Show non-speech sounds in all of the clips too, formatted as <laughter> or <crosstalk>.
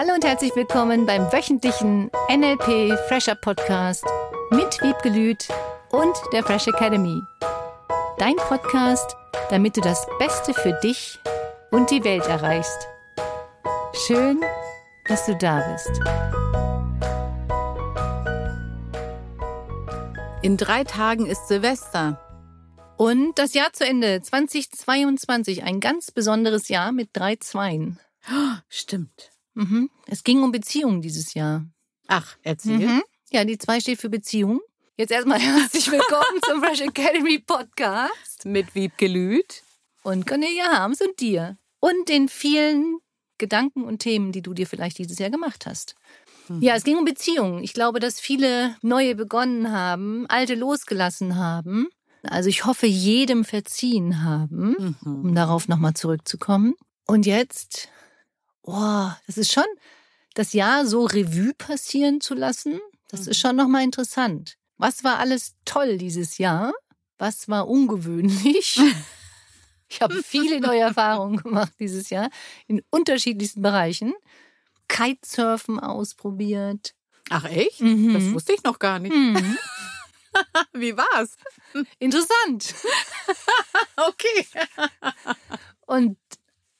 Hallo und herzlich willkommen beim wöchentlichen NLP Fresher Podcast mit Wiebke Lüth und der Fresh Academy. Dein Podcast, damit du das Beste für dich und die Welt erreichst. Schön, dass du da bist. In drei Tagen ist Silvester. Und das Jahr zu Ende, 2022, ein ganz besonderes Jahr mit drei Zweien. Stimmt. Mhm. Es ging um Beziehungen dieses Jahr. Ach, erzähl. Mhm. Ja, die zwei steht für Beziehung. Jetzt erstmal <laughs> herzlich willkommen zum Fresh Academy Podcast Mit Wiebke Lüth. und Cornelia Harms und dir. Und den vielen Gedanken und Themen, die du dir vielleicht dieses Jahr gemacht hast. Ja, es ging um Beziehungen. Ich glaube, dass viele neue begonnen haben, alte losgelassen haben. Also ich hoffe, jedem verziehen haben, Mhm. um darauf nochmal zurückzukommen. Und jetzt, oh, das ist schon, das Jahr so Revue passieren zu lassen, das ist schon nochmal interessant. Was war alles toll dieses Jahr? Was war ungewöhnlich? <laughs> Ich habe viele neue Erfahrungen gemacht dieses Jahr in unterschiedlichsten Bereichen. Kitesurfen ausprobiert. Ach echt? Mhm. Das wusste ich noch gar nicht. Mhm. <laughs> Wie war's? Interessant. <laughs> Okay. Und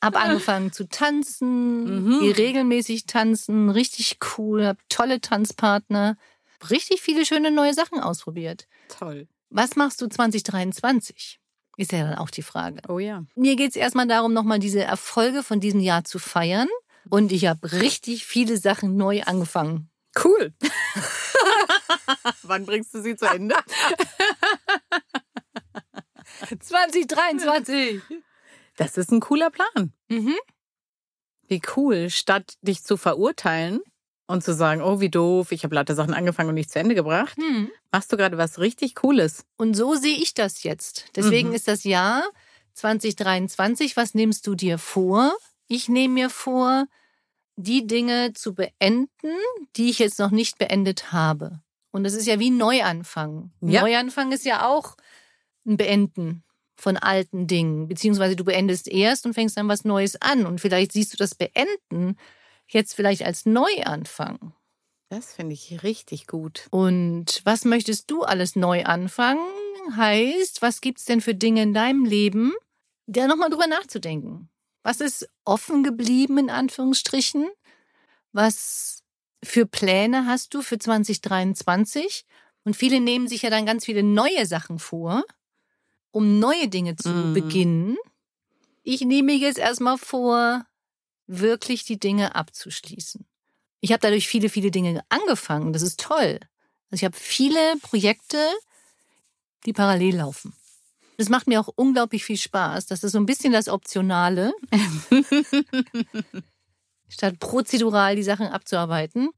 habe angefangen zu tanzen, Mhm. gehe regelmäßig tanzen, richtig cool, habe tolle Tanzpartner, richtig viele schöne neue Sachen ausprobiert. Toll. Was machst du 2023? Ist ja dann auch die Frage. Oh ja. Mir geht es erstmal darum, nochmal diese Erfolge von diesem Jahr zu feiern. Und ich habe richtig viele Sachen neu angefangen. Cool. <laughs> Wann bringst du sie zu Ende? <laughs> 2023! Das ist ein cooler Plan. Mhm. Wie cool, statt dich zu verurteilen und zu sagen, oh, wie doof, ich habe lauter Sachen angefangen und nicht zu Ende gebracht, Hm. machst du gerade was richtig Cooles. Und so sehe ich das jetzt. Deswegen Mhm. ist das Jahr 2023. Was nimmst du dir vor? Ich nehme mir vor, die Dinge zu beenden, die ich jetzt noch nicht beendet habe. Und das ist ja wie ein Neuanfang. Ein Ja. Neuanfang ist ja auch ein Beenden von alten Dingen. Beziehungsweise du beendest erst und fängst dann was Neues an. Und vielleicht siehst du das Beenden jetzt vielleicht als Neuanfang. Das finde ich richtig gut. Und was möchtest du alles neu anfangen? Heißt, was gibt's denn für Dinge in deinem Leben, da nochmal drüber nachzudenken? Was ist offen geblieben, in Anführungsstrichen? Was für Pläne hast du für 2023? Und viele nehmen sich ja dann ganz viele neue Sachen vor, um neue Dinge zu Mhm. beginnen. Ich nehme mir jetzt erstmal vor, wirklich die Dinge abzuschließen. Ich habe dadurch viele, viele Dinge angefangen. Das ist toll. Also ich habe viele Projekte, die parallel laufen. Das macht mir auch unglaublich viel Spaß. Das ist so ein bisschen das Optionale, <laughs> statt prozedural die Sachen abzuarbeiten.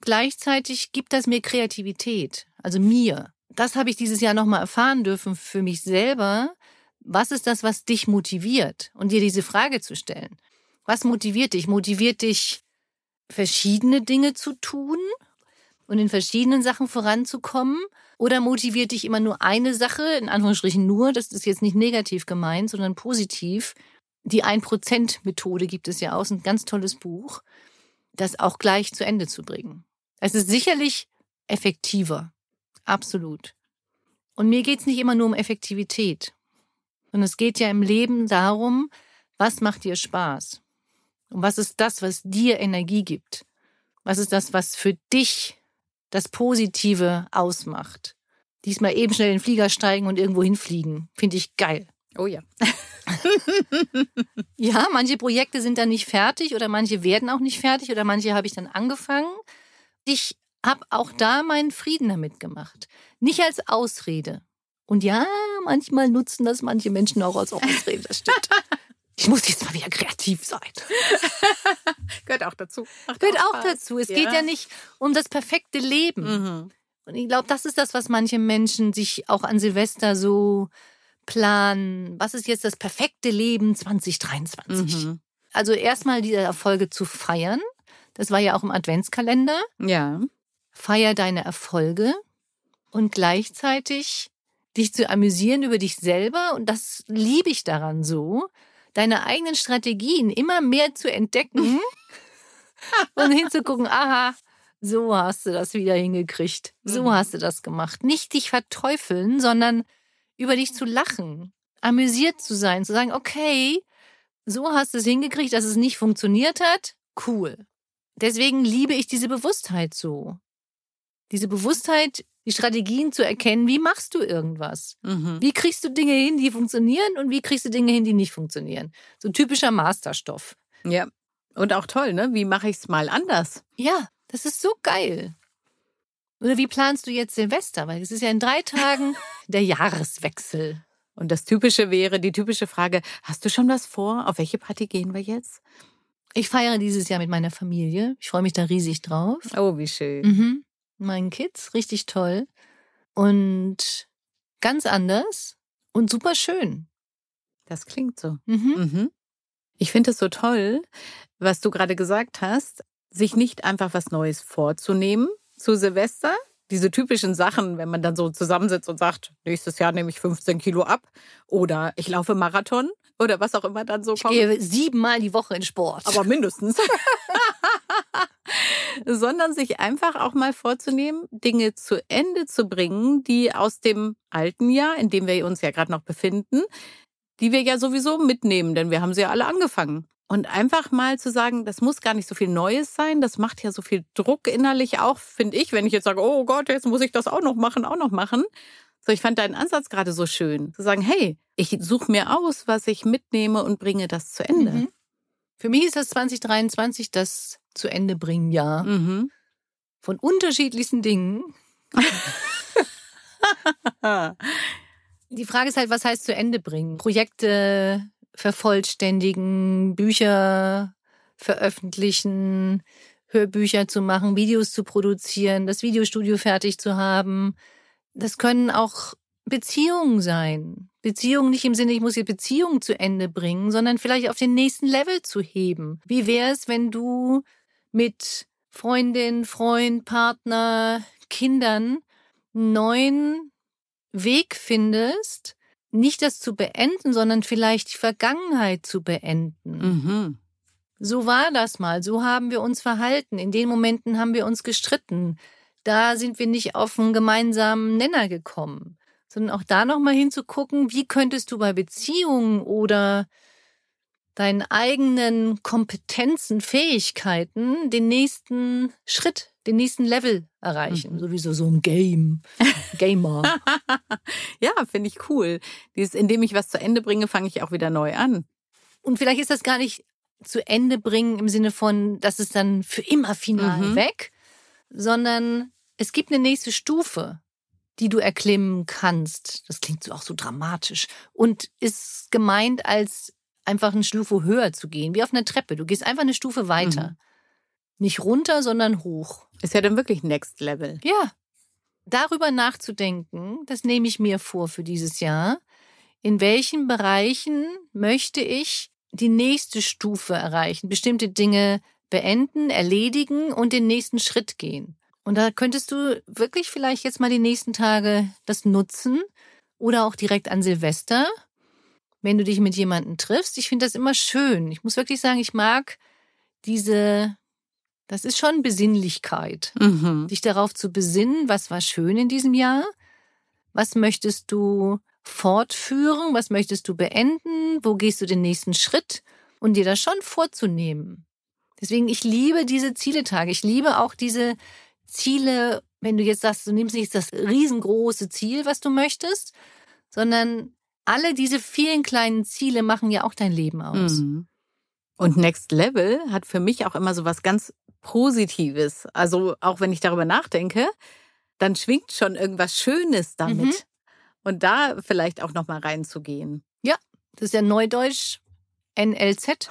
Gleichzeitig gibt das mir Kreativität, also mir. Das habe ich dieses Jahr nochmal erfahren dürfen für mich selber. Was ist das, was dich motiviert? Und dir diese Frage zu stellen. Was motiviert dich? Motiviert dich, verschiedene Dinge zu tun und in verschiedenen Sachen voranzukommen? Oder motiviert dich immer nur eine Sache, in Anführungsstrichen nur, das ist jetzt nicht negativ gemeint, sondern positiv. Die 1%-Methode gibt es ja auch, ist ein ganz tolles Buch, das auch gleich zu Ende zu bringen. Es ist sicherlich effektiver, absolut. Und mir geht es nicht immer nur um Effektivität, sondern es geht ja im Leben darum, was macht dir Spaß? Und was ist das, was dir Energie gibt? Was ist das, was für dich das Positive ausmacht? Diesmal eben schnell in den Flieger steigen und irgendwo hinfliegen. Finde ich geil. Oh ja. <laughs> Ja, manche Projekte sind dann nicht fertig oder manche werden auch nicht fertig oder manche habe ich dann angefangen. Ich habe auch da meinen Frieden damit gemacht. Nicht als Ausrede. Und ja, manchmal nutzen das manche Menschen auch als Ausrede, das stimmt. <laughs> Ich muss jetzt mal wieder kreativ sein. <laughs> Gehört auch dazu. Macht Gehört auch Spaß. dazu. Es geht ja nicht um das perfekte Leben. Mhm. Und ich glaube, das ist das, was manche Menschen sich auch an Silvester so planen. Was ist jetzt das perfekte Leben 2023? Mhm. Also erstmal diese Erfolge zu feiern. Das war ja auch im Adventskalender. Ja. Feier deine Erfolge und gleichzeitig dich zu amüsieren über dich selber. Und das liebe ich daran so, deine eigenen Strategien immer mehr zu entdecken <laughs> und hinzugucken, aha, so hast du das wieder hingekriegt. So Mhm. hast du das gemacht. Nicht dich verteufeln, sondern über dich zu lachen, amüsiert zu sein, zu sagen, okay, so hast du es hingekriegt, dass es nicht funktioniert hat. Cool. Deswegen liebe ich diese Bewusstheit so. Diese Bewusstheit, die Strategien zu erkennen, wie machst du irgendwas? Mhm. Wie kriegst du Dinge hin, die funktionieren und wie kriegst du Dinge hin, die nicht funktionieren? So typischer Masterstoff. Ja. Und auch toll, ne? Wie mache ich es mal anders? Ja, das ist so geil. Oder wie planst du jetzt Silvester? Weil es ist ja in drei Tagen <laughs> der Jahreswechsel. Und das Typische wäre, die typische Frage, hast du schon was vor? Auf welche Party gehen wir jetzt? Ich feiere dieses Jahr mit meiner Familie. Ich freue mich da riesig drauf. Oh, wie schön. Mhm. Meinen Kids, richtig toll. Und ganz anders und super schön. Das klingt so. Mhm. Mhm. Ich finde es so toll, was du gerade gesagt hast, sich nicht einfach was Neues vorzunehmen zu Silvester. Diese typischen Sachen, wenn man dann so zusammensitzt und sagt, nächstes Jahr nehme ich 15 Kilo ab oder ich laufe Marathon oder was auch immer dann so Ich kommt. gehe siebenmal die Woche in Sport. aber mindestens. <laughs> <laughs> Sondern sich einfach auch mal vorzunehmen, Dinge zu Ende zu bringen, die aus dem alten Jahr, in dem wir uns ja gerade noch befinden, die wir ja sowieso mitnehmen, denn wir haben sie ja alle angefangen. Und einfach mal zu sagen, das muss gar nicht so viel Neues sein, das macht ja so viel Druck innerlich auch, finde ich, wenn ich jetzt sage, oh Gott, jetzt muss ich das auch noch machen, auch noch machen. So, ich fand deinen Ansatz gerade so schön, zu sagen, hey, ich suche mir aus, was ich mitnehme und bringe das zu Ende. Mhm. Für mich ist das 2023 das zu Ende bringen Jahr Mhm. von unterschiedlichsten Dingen. Die Frage ist halt, was heißt zu Ende bringen? Projekte vervollständigen, Bücher veröffentlichen, Hörbücher zu machen, Videos zu produzieren, das Videostudio fertig zu haben. Das können auch Beziehungen sein. Beziehungen nicht im Sinne, ich muss die Beziehung zu Ende bringen, sondern vielleicht auf den nächsten Level zu heben. Wie wäre es, wenn du mit Freundin, Freund, Partner, Kindern einen neuen Weg findest, nicht das zu beenden, sondern vielleicht die Vergangenheit zu beenden. Mhm. So war das mal, so haben wir uns verhalten. In den Momenten haben wir uns gestritten. Da sind wir nicht auf einen gemeinsamen Nenner gekommen, sondern auch da nochmal hinzugucken, wie könntest du bei Beziehungen oder deinen eigenen Kompetenzen, Fähigkeiten den nächsten Schritt, den nächsten Level erreichen. Mhm. Sowieso so ein Game, Gamer. <laughs> Ja, finde ich cool. Dieses, indem ich was zu Ende bringe, fange ich auch wieder neu an. Und vielleicht ist das gar nicht zu Ende bringen im Sinne von, das ist dann für immer final Mhm. weg, sondern es gibt eine nächste Stufe, die du erklimmen kannst. Das klingt so auch so dramatisch und ist gemeint als einfach eine Stufe höher zu gehen, wie auf einer Treppe. Du gehst einfach eine Stufe weiter. Mhm. Nicht runter, sondern hoch. Ist ja dann wirklich Next Level. Ja. Darüber nachzudenken, das nehme ich mir vor für dieses Jahr. In welchen Bereichen möchte ich die nächste Stufe erreichen? Bestimmte Dinge beenden, erledigen und den nächsten Schritt gehen. Und da könntest du wirklich vielleicht jetzt mal die nächsten Tage das nutzen oder auch direkt an Silvester, wenn du dich mit jemandem triffst. Ich finde das immer schön. Ich muss wirklich sagen, ich mag diese, das ist schon Besinnlichkeit Mhm. dich darauf zu besinnen, was war schön in diesem Jahr, was möchtest du fortführen, was möchtest du beenden, wo gehst du den nächsten Schritt und dir das schon vorzunehmen. Deswegen, ich liebe diese Zieletage. Ich liebe auch diese Ziele, wenn du jetzt sagst, du nimmst nicht das riesengroße Ziel, was du möchtest, sondern alle diese vielen kleinen Ziele machen ja auch dein Leben aus. Mhm. Und Next Level hat für mich auch immer so was ganz Positives. Also auch wenn ich darüber nachdenke, dann schwingt schon irgendwas Schönes damit. Mhm. Und da vielleicht auch noch mal reinzugehen. Das ist ja Neudeutsch NLZ, <laughs>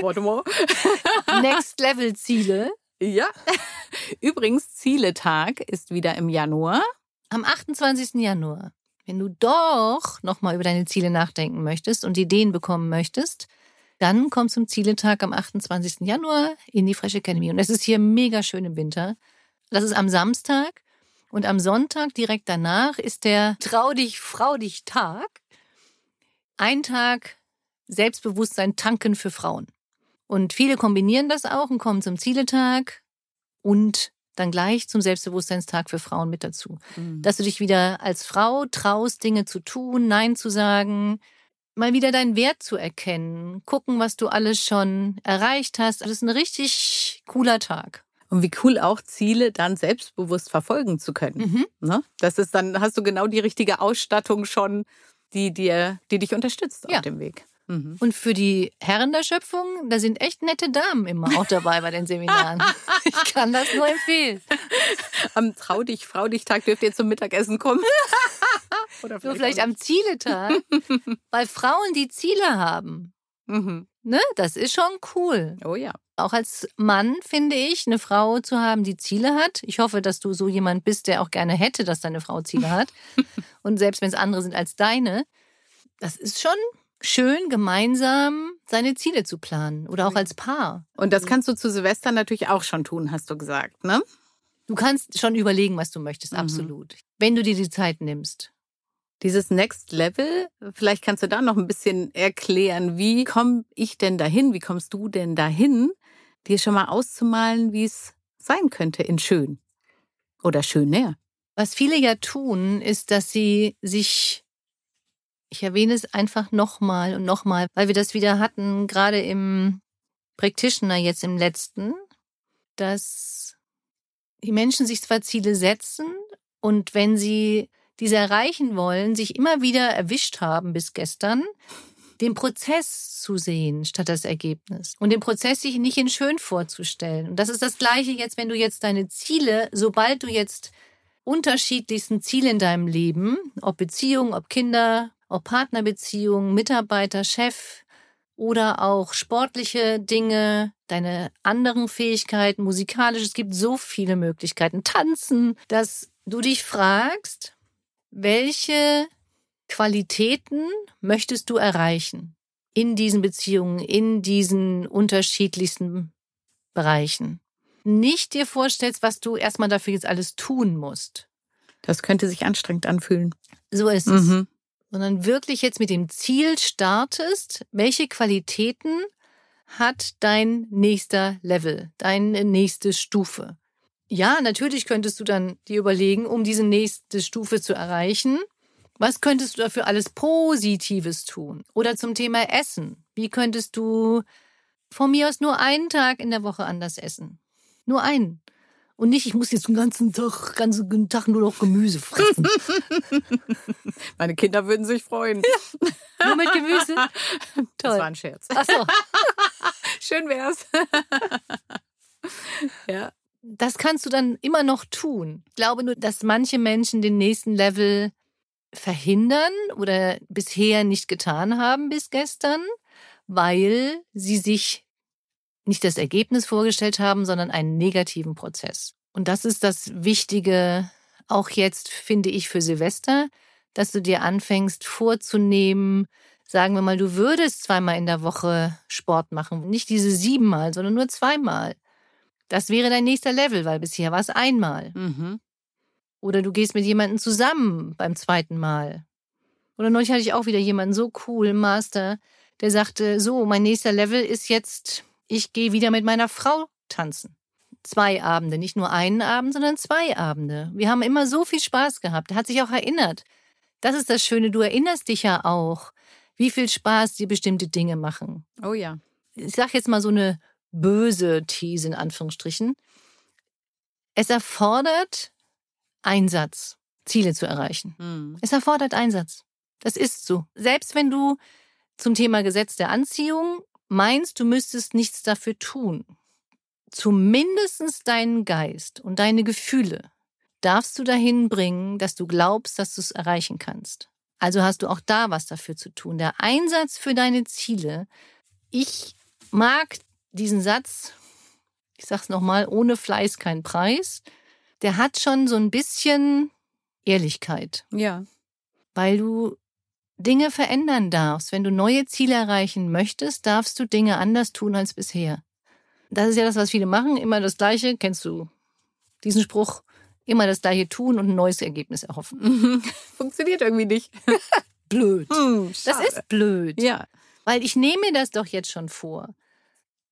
Warte mal. <laughs> Next Level Ziele. Ja. <laughs> Übrigens, Zieletag ist wieder im Januar. Am 28. Januar, wenn du doch nochmal über deine Ziele nachdenken möchtest und Ideen bekommen möchtest, dann komm zum Zieletag am 28. Januar in die Fresh Academy. Und es ist hier mega schön im Winter. Das ist am Samstag. Und am Sonntag direkt danach ist der Trau dich, Frau dich Tag. Ein Tag Selbstbewusstsein tanken für Frauen. Und viele kombinieren das auch und kommen zum Zieletag und dann gleich zum Selbstbewusstseinstag für Frauen mit dazu. Mhm. Dass du dich wieder als Frau traust, Dinge zu tun, Nein zu sagen, mal wieder deinen Wert zu erkennen, gucken, was du alles schon erreicht hast. Das ist ein richtig cooler Tag. Und wie cool auch Ziele dann selbstbewusst verfolgen zu können. Mhm. Ne? Das ist dann, hast du genau die richtige Ausstattung schon, die dir, die dich unterstützt ja. auf dem Weg. Mhm. Und für die Herren der Schöpfung, da sind echt nette Damen immer auch dabei bei den Seminaren. <laughs> ich kann das nur empfehlen. Am Trau dich, Frau dich Tag dürft ihr zum Mittagessen kommen. <laughs> Oder vielleicht, vielleicht am Zieletag. <laughs> weil Frauen, die Ziele haben, mhm. ne, das ist schon cool. Oh ja. Auch als Mann finde ich, eine Frau zu haben, die Ziele hat. Ich hoffe, dass du so jemand bist, der auch gerne hätte, dass deine Frau Ziele hat. Und selbst wenn es andere sind als deine, das ist schon schön, gemeinsam seine Ziele zu planen oder auch als Paar. Und das kannst du zu Silvester natürlich auch schon tun, hast du gesagt, ne? Du kannst schon überlegen, was du möchtest, mhm. absolut. Wenn du dir die Zeit nimmst. Dieses Next Level, vielleicht kannst du da noch ein bisschen erklären, wie komme ich denn dahin, wie kommst du denn dahin, dir schon mal auszumalen, wie es sein könnte in schön oder schön näher. Was viele ja tun, ist, dass sie sich, ich erwähne es einfach nochmal und nochmal, weil wir das wieder hatten, gerade im Practitioner jetzt im letzten, dass die Menschen sich zwar Ziele setzen und wenn sie diese erreichen wollen, sich immer wieder erwischt haben bis gestern, den Prozess zu sehen statt das Ergebnis und den Prozess sich nicht in schön vorzustellen. Und das ist das Gleiche jetzt, wenn du jetzt deine Ziele, sobald du jetzt unterschiedlichsten Ziele in deinem Leben, ob Beziehung, ob Kinder, ob Partnerbeziehung, Mitarbeiter, Chef oder auch sportliche Dinge, deine anderen Fähigkeiten, musikalisch, es gibt so viele Möglichkeiten, tanzen, dass du dich fragst, welche Qualitäten möchtest du erreichen in diesen Beziehungen, in diesen unterschiedlichsten Bereichen? Nicht dir vorstellst, was du erstmal dafür jetzt alles tun musst. Das könnte sich anstrengend anfühlen. So ist es. Sondern wirklich jetzt mit dem Ziel startest, welche Qualitäten hat dein nächster Level, deine nächste Stufe. Ja, natürlich könntest du dann dir überlegen, um diese nächste Stufe zu erreichen, was könntest du dafür alles Positives tun? Oder zum Thema Essen. Wie könntest du von mir aus nur einen Tag in der Woche anders essen? Nur einen. Und nicht, ich muss jetzt den ganzen Tag, ganzen Tag nur noch Gemüse fressen. <laughs> Meine Kinder würden sich freuen. Ja, nur mit Gemüse? <laughs> Toll. Das war ein Scherz. Ach so. <laughs> Schön wär's. ja. Das kannst du dann immer noch tun. Ich glaube nur, dass manche Menschen den nächsten Level verhindern oder bisher nicht getan haben bis gestern, weil sie sich nicht das Ergebnis vorgestellt haben, sondern einen negativen Prozess. Und das ist das Wichtige, auch jetzt finde ich für Silvester, dass du dir anfängst vorzunehmen, sagen wir mal, du würdest zweimal in der Woche Sport machen, nicht diese siebenmal, sondern nur zweimal. Das wäre dein nächster Level, weil bisher war es einmal. Mhm. Oder du gehst mit jemandem zusammen beim zweiten Mal. Oder neulich hatte ich auch wieder jemanden so cool, Master, der sagte, so, mein nächster Level ist jetzt, ich gehe wieder mit meiner Frau tanzen. Zwei Abende, nicht nur einen Abend, sondern zwei Abende. Wir haben immer so viel Spaß gehabt. Er hat sich auch erinnert. Das ist das Schöne, du erinnerst dich ja auch, wie viel Spaß dir bestimmte Dinge machen. Oh ja. Ich sag jetzt mal so eine böse These in Anführungsstrichen. Es erfordert Einsatz, Ziele zu erreichen. Mhm. Es erfordert Einsatz. Das ist so. Selbst wenn du zum Thema Gesetz der Anziehung meinst, du müsstest nichts dafür tun, zumindest deinen Geist und deine Gefühle darfst du dahin bringen, dass du glaubst, dass du es erreichen kannst. Also hast du auch da was dafür zu tun. Der Einsatz für deine Ziele. Ich mag diesen Satz, ich sag's nochmal, ohne Fleiß kein Preis der hat schon so ein bisschen Ehrlichkeit. Ja. Weil du Dinge verändern darfst. Wenn du neue Ziele erreichen möchtest, darfst du Dinge anders tun als bisher. Das ist ja das, was viele machen. Immer das Gleiche. Kennst du diesen Spruch? Immer das Gleiche tun und ein neues Ergebnis erhoffen. <laughs> Funktioniert irgendwie nicht. <laughs> blöd. Hm, das ist blöd. Ja. Weil ich nehme mir das doch jetzt schon vor.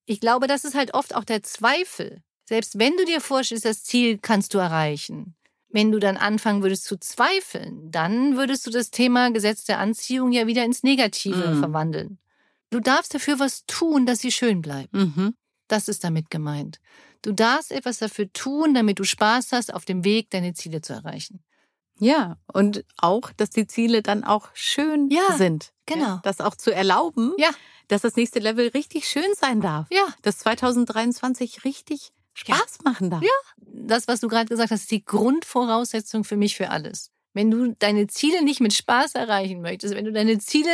ich glaube, das ist halt oft auch der Zweifel. Selbst wenn du dir vorstellst, das Ziel kannst du erreichen. Wenn du dann anfangen würdest zu zweifeln, dann würdest du das Thema Gesetz der Anziehung ja wieder ins Negative Mhm. verwandeln. Du darfst dafür was tun, dass sie schön bleibt. Mhm. Das ist damit gemeint. Du darfst etwas dafür tun, damit du Spaß hast, auf dem Weg deine Ziele zu erreichen. Ja, und auch, dass die Ziele dann auch schön Ja, sind. genau. Ja, das auch zu erlauben, Ja. dass das nächste Level richtig schön sein darf. Ja, Dass 2023 richtig Spaß machen darf. Ja. das, was du gerade gesagt hast, ist die Grundvoraussetzung für mich für alles. Wenn du deine Ziele nicht mit Spaß erreichen möchtest, wenn du deine Ziele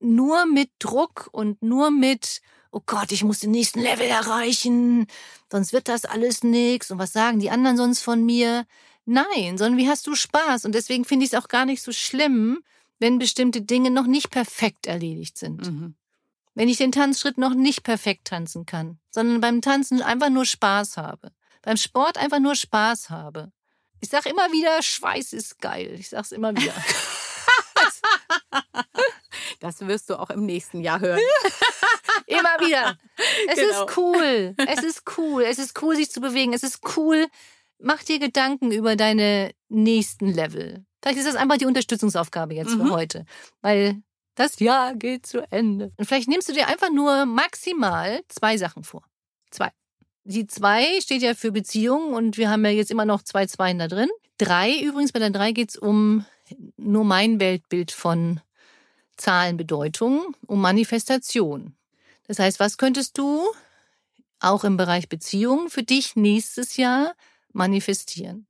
nur mit Druck und nur mit, oh Gott, ich muss den nächsten Level erreichen, sonst wird das alles nix und was sagen die anderen sonst von mir? Nein, sondern wie hast du Spaß? Und deswegen finde ich es auch gar nicht so schlimm, wenn bestimmte Dinge noch nicht perfekt erledigt sind. Mhm. Wenn ich den Tanzschritt noch nicht perfekt tanzen kann, sondern beim Tanzen einfach nur Spaß habe. Beim Sport einfach nur Spaß habe. Ich sag immer wieder, Schweiß ist geil. Ich sag's immer wieder. <laughs> Das wirst du auch im nächsten Jahr hören. <laughs> immer wieder. Es Genau. ist cool. Es ist cool. Es ist cool, sich zu bewegen. Es ist cool. Mach dir Gedanken über deine nächsten Level. Vielleicht ist das einfach die Unterstützungsaufgabe jetzt für Mhm. heute. Weil das Jahr geht zu Ende. Und vielleicht nimmst du dir einfach nur maximal zwei Sachen vor. Zwei. Die zwei steht ja für Beziehungen und wir haben ja jetzt immer noch zwei Zweien da drin. Drei, übrigens, bei der drei geht's um nur mein Weltbild von Zahlenbedeutung, um Manifestation. Das heißt, was könntest du auch im Bereich Beziehungen für dich nächstes Jahr manifestieren?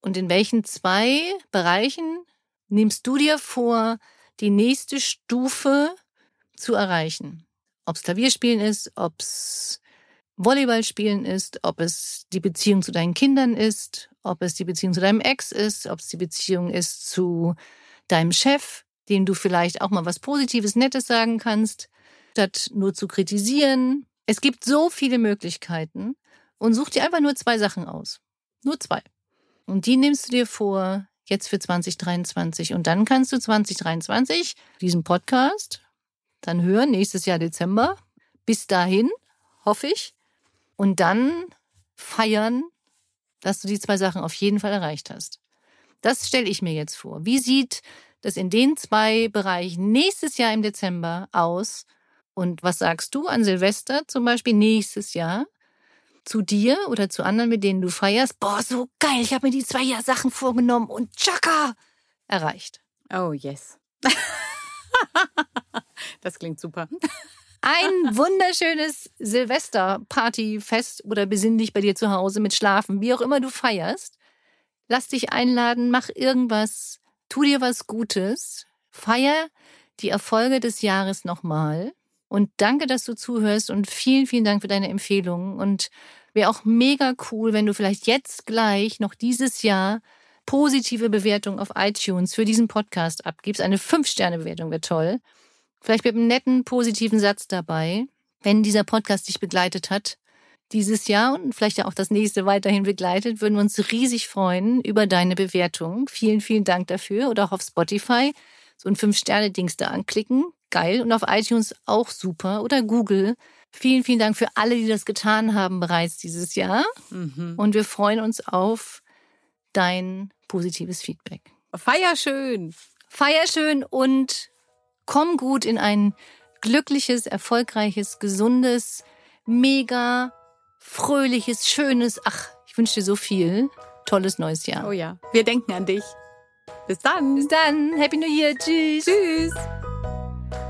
Und in welchen zwei Bereichen nimmst du dir vor, die nächste Stufe zu erreichen? Ob es Klavierspielen ist, ob es Volleyballspielen ist, ob es die Beziehung zu deinen Kindern ist, ob es die Beziehung zu deinem Ex ist, ob es die Beziehung ist zu deinem Chef, dem du vielleicht auch mal was Positives, Nettes sagen kannst, statt nur zu kritisieren. Es gibt so viele Möglichkeiten und such dir einfach nur zwei Sachen aus. Nur zwei. Und die nimmst du dir vor, jetzt für 2023. Und dann kannst du 2023 diesen Podcast dann hören, nächstes Jahr Dezember. Bis dahin, hoffe ich. Und dann feiern, dass du die zwei Sachen auf jeden Fall erreicht hast. Das stelle ich mir jetzt vor. Wie sieht das in den zwei Bereichen nächstes Jahr im Dezember aus? Und was sagst du an Silvester zum Beispiel nächstes Jahr zu dir oder zu anderen, mit denen du feierst? Boah, so geil, ich habe mir die zwei Jahr Sachen vorgenommen und tschakka, erreicht. Oh, yes. <laughs> das klingt super. Ein wunderschönes Silvesterpartyfest oder besinn dich bei dir zu Hause mit Schlafen, wie auch immer du feierst. Lass dich einladen, mach irgendwas, tu dir was Gutes, feier die Erfolge des Jahres nochmal und danke, dass du zuhörst und vielen, vielen Dank für deine Empfehlungen und wäre auch mega cool, wenn du vielleicht jetzt gleich noch dieses Jahr positive Bewertung auf iTunes für diesen Podcast abgibst. Eine 5-Sterne-Bewertung wäre toll. Vielleicht mit einem netten, positiven Satz dabei, wenn dieser Podcast dich begleitet hat. Dieses Jahr und vielleicht ja auch das nächste weiterhin begleitet, würden wir uns riesig freuen über deine Bewertung. Vielen, vielen Dank dafür. Oder auch auf Spotify so ein Fünf-Sterne-Dings da anklicken. Geil. Und auf iTunes auch super. Oder Google. Vielen, vielen Dank für alle, die das getan haben bereits dieses Jahr. Mhm. Und wir freuen uns auf dein positives Feedback. Feier schön. Feier schön und komm gut in ein glückliches, erfolgreiches, gesundes, mega fröhliches, schönes, ach, ich wünsche dir so viel. Tolles neues Jahr. Oh ja, wir denken an dich. Bis dann. Bis dann. Happy New Year. Tschüss. Tschüss.